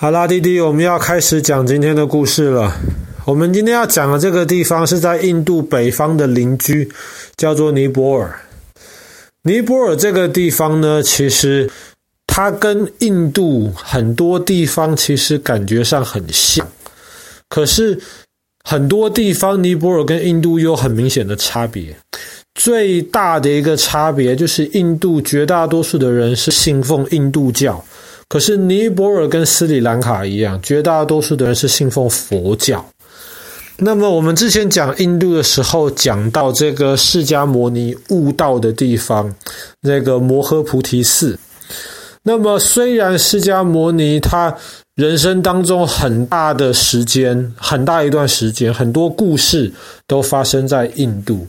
好啦，弟弟，我们要开始讲今天的故事了。我们今天要讲的这个地方是在印度北方的邻居，叫做尼泊尔。尼泊尔这个地方呢，其实它跟印度很多地方其实感觉上很像，可是很多地方尼泊尔跟印度有很明显的差别。最大的一个差别就是，印度绝大多数的人是信奉印度教。可是尼泊尔跟斯里兰卡一样，绝大多数的人是信奉佛教。那么我们之前讲印度的时候，讲到这个释迦牟尼悟道的地方，那个摩诃菩提寺。那么虽然释迦牟尼他人生当中很大的时间，很大一段时间，很多故事都发生在印度。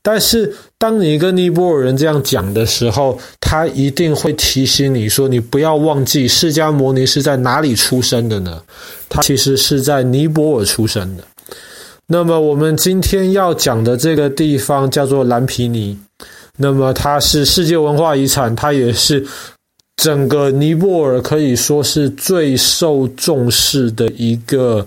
但是，当你跟尼泊尔人这样讲的时候，他一定会提醒你说：“你不要忘记，释迦牟尼是在哪里出生的呢？他其实是在尼泊尔出生的。那么，我们今天要讲的这个地方叫做蓝皮尼。那么，它是世界文化遗产，它也是整个尼泊尔可以说是最受重视的一个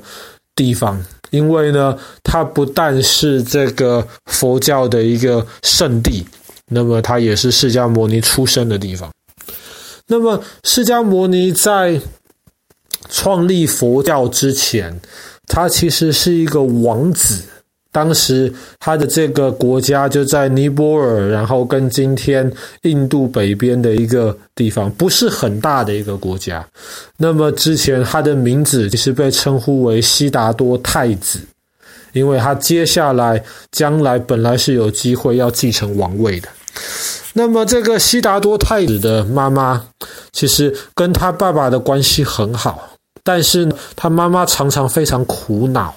地方。”因为呢，它不但是这个佛教的一个圣地，那么它也是释迦牟尼出生的地方。那么释迦牟尼在创立佛教之前，他其实是一个王子。当时他的这个国家就在尼泊尔，然后跟今天印度北边的一个地方，不是很大的一个国家。那么之前他的名字其实被称呼为悉达多太子，因为他接下来将来本来是有机会要继承王位的。那么这个悉达多太子的妈妈其实跟他爸爸的关系很好，但是他妈妈常常非常苦恼。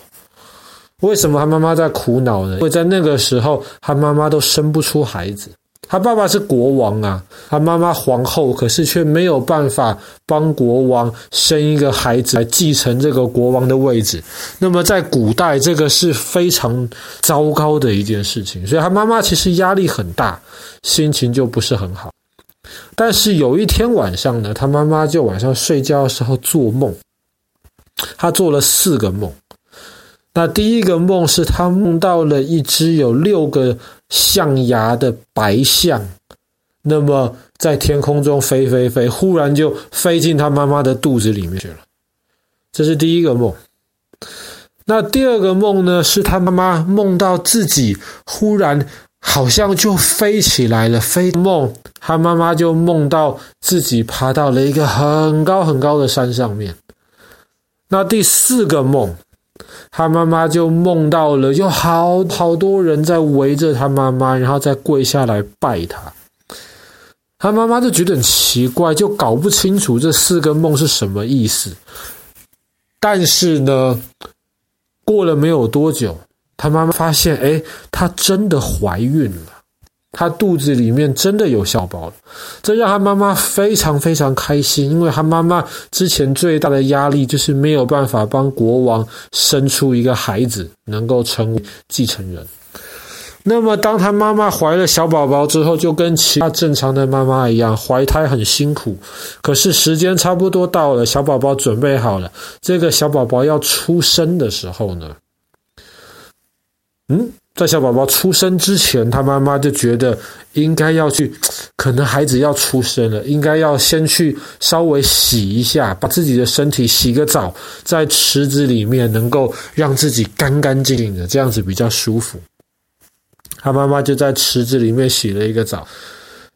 为什么他妈妈在苦恼呢？因为在那个时候，他妈妈都生不出孩子。他爸爸是国王啊，他妈妈皇后，可是却没有办法帮国王生一个孩子来继承这个国王的位置。那么在古代，这个是非常糟糕的一件事情，所以他妈妈其实压力很大，心情就不是很好。但是有一天晚上呢，他妈妈就晚上睡觉的时候做梦，他做了四个梦。那第一个梦是他梦到了一只有六个象牙的白象，那么在天空中飞飞飞，忽然就飞进他妈妈的肚子里面去了。这是第一个梦。那第二个梦呢？是他妈妈梦到自己忽然好像就飞起来了，飞梦，他妈妈就梦到自己爬到了一个很高很高的山上面。那第四个梦。他妈妈就梦到了，有好好多人在围着他妈妈，然后再跪下来拜他。他妈妈就觉得很奇怪，就搞不清楚这四个梦是什么意思。但是呢，过了没有多久，他妈妈发现，哎，她真的怀孕了。他肚子里面真的有小宝了，这让他妈妈非常非常开心，因为他妈妈之前最大的压力就是没有办法帮国王生出一个孩子，能够成为继承人。那么，当他妈妈怀了小宝宝之后，就跟其他正常的妈妈一样，怀胎很辛苦。可是时间差不多到了，小宝宝准备好了，这个小宝宝要出生的时候呢，嗯。在小宝宝出生之前，他妈妈就觉得应该要去，可能孩子要出生了，应该要先去稍微洗一下，把自己的身体洗个澡，在池子里面能够让自己干干净净的，这样子比较舒服。他妈妈就在池子里面洗了一个澡，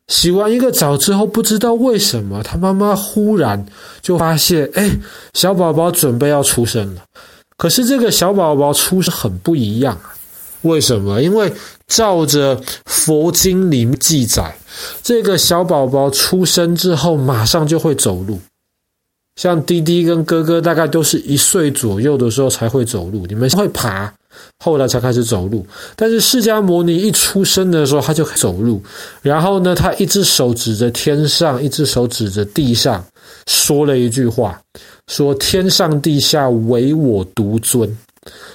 洗完一个澡之后，不知道为什么，他妈妈忽然就发现，哎，小宝宝准备要出生了。可是这个小宝宝出生很不一样。为什么？因为照着佛经里面记载，这个小宝宝出生之后马上就会走路。像弟弟跟哥哥大概都是一岁左右的时候才会走路，你们会爬，后来才开始走路。但是释迦牟尼一出生的时候他就走路，然后呢，他一只手指着天上，一只手指着地上，说了一句话，说：“天上地下唯我独尊。”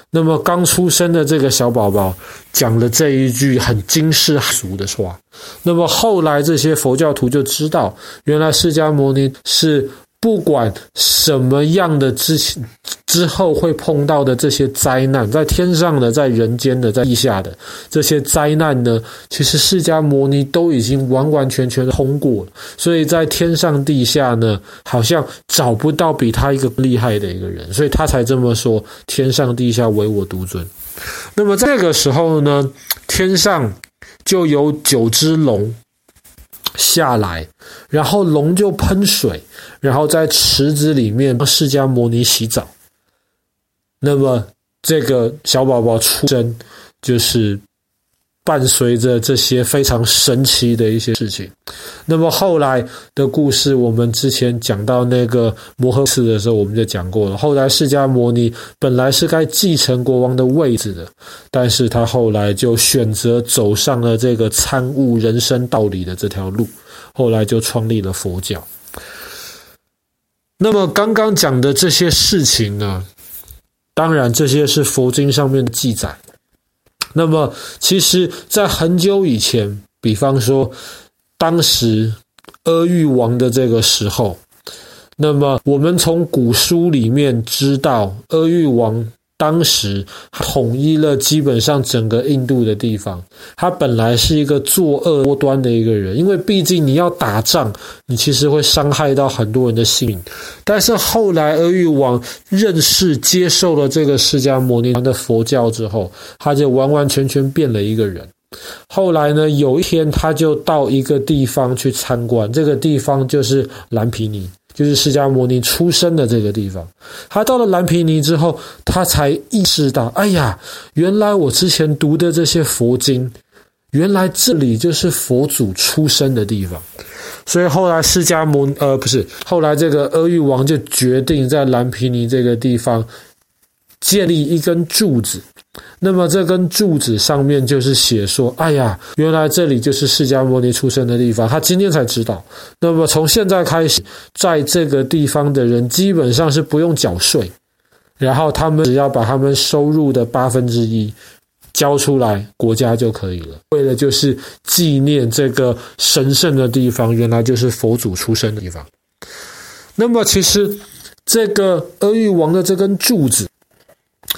那么刚出生的这个小宝宝讲了这一句很惊世骇俗的话。那么后来这些佛教徒就知道，原来释迦牟尼是不管什么样的之前之后会碰到的这些灾难，在天上的、在人间的、在地下的这些灾难呢，其实释迦牟尼都已经完完全全通过了。所以在天上地下呢，好像找不到比他一个厉害的一个人，所以他才这么说：“天上地下唯我独尊。”那么这个时候呢，天上就有九只龙。下来，然后龙就喷水，然后在池子里面让释迦牟尼洗澡。那么这个小宝宝出生，就是伴随着这些非常神奇的一些事情。那么后来的故事，我们之前讲到那个摩诃次的时候，我们就讲过了。后来释迦牟尼本来是该继承国王的位置的，但是他后来就选择走上了这个参悟人生道理的这条路，后来就创立了佛教。那么刚刚讲的这些事情呢，当然这些是佛经上面的记载。那么其实，在很久以前，比方说。当时阿育王的这个时候，那么我们从古书里面知道，阿育王当时统一了基本上整个印度的地方。他本来是一个作恶多端的一个人，因为毕竟你要打仗，你其实会伤害到很多人的性命。但是后来阿育王认识、接受了这个释迦牟尼的佛教之后，他就完完全全变了一个人。后来呢，有一天他就到一个地方去参观，这个地方就是蓝毗尼，就是释迦牟尼出生的这个地方。他到了蓝毗尼之后，他才意识到，哎呀，原来我之前读的这些佛经，原来这里就是佛祖出生的地方。所以后来释迦牟尼，呃，不是，后来这个阿育王就决定在蓝毗尼这个地方建立一根柱子。那么这根柱子上面就是写说：“哎呀，原来这里就是释迦牟尼出生的地方。”他今天才知道。那么从现在开始，在这个地方的人基本上是不用缴税，然后他们只要把他们收入的八分之一交出来，国家就可以了。为了就是纪念这个神圣的地方，原来就是佛祖出生的地方。那么其实这个阿育王的这根柱子。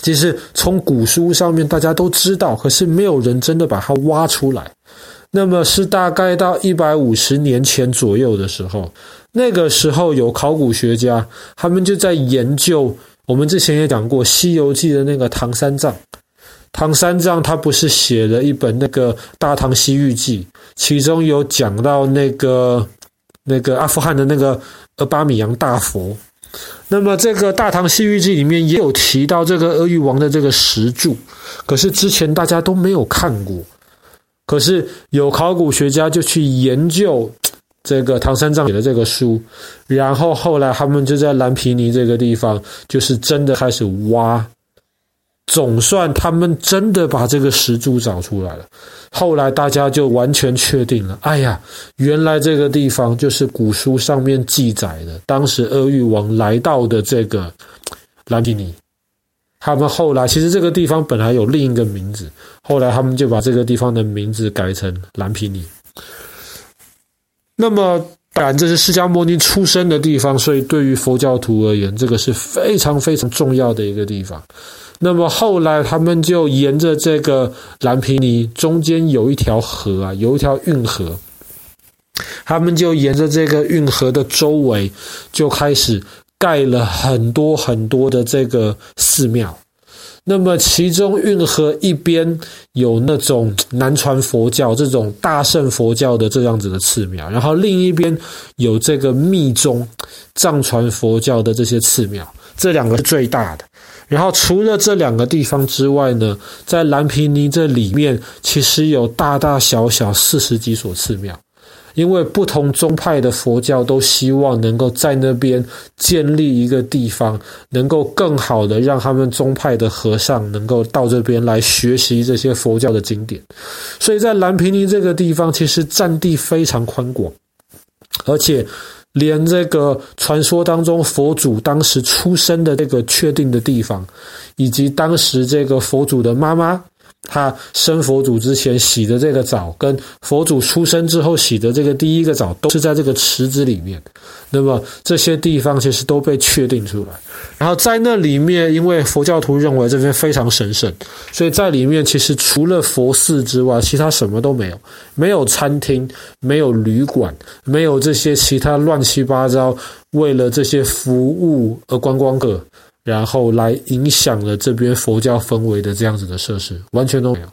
其实从古书上面大家都知道，可是没有人真的把它挖出来。那么是大概到一百五十年前左右的时候，那个时候有考古学家，他们就在研究。我们之前也讲过《西游记》的那个唐三藏，唐三藏他不是写了一本那个《大唐西域记》，其中有讲到那个那个阿富汗的那个阿巴米扬大佛。那么，这个《大唐西域记》里面也有提到这个阿育王的这个石柱，可是之前大家都没有看过。可是有考古学家就去研究这个唐三藏写的这个书，然后后来他们就在蓝皮尼这个地方，就是真的开始挖。总算他们真的把这个石柱找出来了。后来大家就完全确定了，哎呀，原来这个地方就是古书上面记载的，当时阿育王来到的这个蓝毗尼。他们后来其实这个地方本来有另一个名字，后来他们就把这个地方的名字改成蓝皮尼。那么当然这是释迦牟尼出生的地方，所以对于佛教徒而言，这个是非常非常重要的一个地方。那么后来，他们就沿着这个蓝皮尼中间有一条河啊，有一条运河，他们就沿着这个运河的周围，就开始盖了很多很多的这个寺庙。那么其中运河一边有那种南传佛教这种大乘佛教的这样子的寺庙，然后另一边有这个密宗藏传佛教的这些寺庙，这两个是最大的。然后除了这两个地方之外呢，在蓝毗尼这里面，其实有大大小小四十几所寺庙，因为不同宗派的佛教都希望能够在那边建立一个地方，能够更好的让他们宗派的和尚能够到这边来学习这些佛教的经典。所以在蓝毗尼这个地方，其实占地非常宽广，而且。连这个传说当中佛祖当时出生的这个确定的地方，以及当时这个佛祖的妈妈他生佛祖之前洗的这个澡，跟佛祖出生之后洗的这个第一个澡，都是在这个池子里面。那么这些地方其实都被确定出来。然后在那里面，因为佛教徒认为这边非常神圣，所以在里面其实除了佛寺之外，其他什么都没有，没有餐厅，没有旅馆，没有这些其他乱七八糟为了这些服务而观光客。然后来影响了这边佛教氛围的这样子的设施，完全都没有。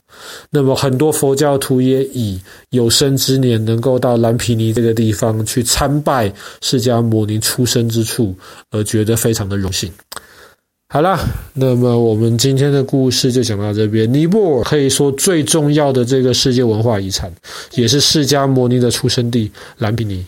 那么很多佛教徒也以有生之年能够到蓝毗尼这个地方去参拜释迦牟尼出生之处，而觉得非常的荣幸。好啦，那么我们今天的故事就讲到这边。尼泊尔可以说最重要的这个世界文化遗产，也是释迦牟尼的出生地蓝毗尼。